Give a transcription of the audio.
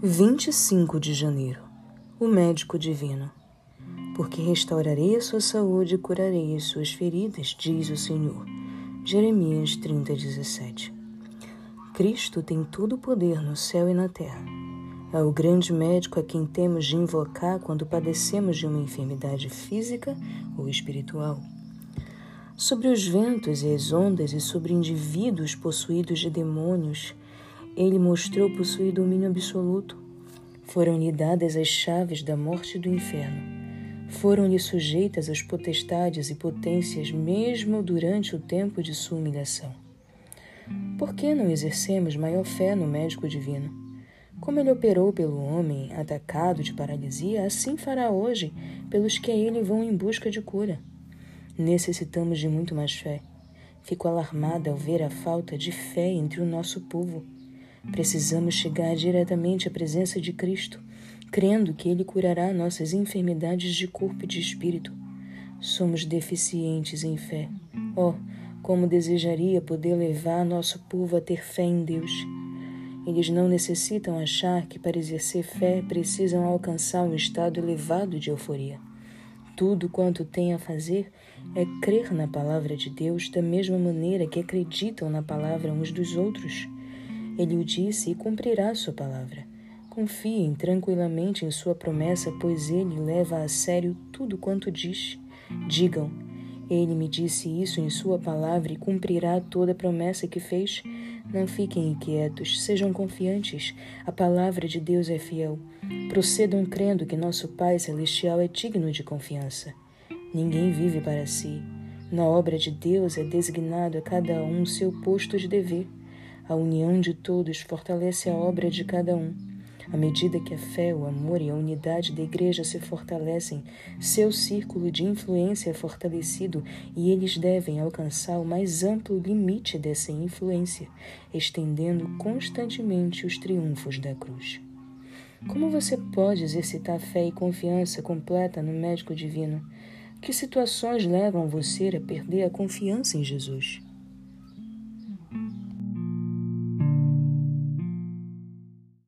25 de janeiro O médico divino. Porque restaurarei a sua saúde e curarei as suas feridas, diz o Senhor. Jeremias 30, 17. Cristo tem todo o poder no céu e na terra. É o grande médico a quem temos de invocar quando padecemos de uma enfermidade física ou espiritual. Sobre os ventos e as ondas e sobre indivíduos possuídos de demônios, ele mostrou possuir domínio absoluto. Foram-lhe dadas as chaves da morte e do inferno. Foram-lhe sujeitas as potestades e potências, mesmo durante o tempo de sua humilhação. Por que não exercemos maior fé no médico divino? Como ele operou pelo homem atacado de paralisia, assim fará hoje pelos que a ele vão em busca de cura. Necessitamos de muito mais fé. Fico alarmada ao ver a falta de fé entre o nosso povo. Precisamos chegar diretamente à presença de Cristo, crendo que Ele curará nossas enfermidades de corpo e de espírito. Somos deficientes em fé. Oh, como desejaria poder levar nosso povo a ter fé em Deus. Eles não necessitam achar que para exercer fé precisam alcançar um estado elevado de euforia. Tudo quanto têm a fazer é crer na palavra de Deus da mesma maneira que acreditam na palavra uns dos outros. Ele o disse e cumprirá sua palavra. Confiem tranquilamente em sua promessa, pois ele leva a sério tudo quanto diz. Digam: Ele me disse isso em sua palavra e cumprirá toda a promessa que fez. Não fiquem inquietos, sejam confiantes. A palavra de Deus é fiel. Procedam crendo que nosso Pai Celestial é digno de confiança. Ninguém vive para si. Na obra de Deus é designado a cada um seu posto de dever. A união de todos fortalece a obra de cada um. À medida que a fé, o amor e a unidade da Igreja se fortalecem, seu círculo de influência é fortalecido e eles devem alcançar o mais amplo limite dessa influência, estendendo constantemente os triunfos da cruz. Como você pode exercitar fé e confiança completa no médico divino? Que situações levam você a perder a confiança em Jesus?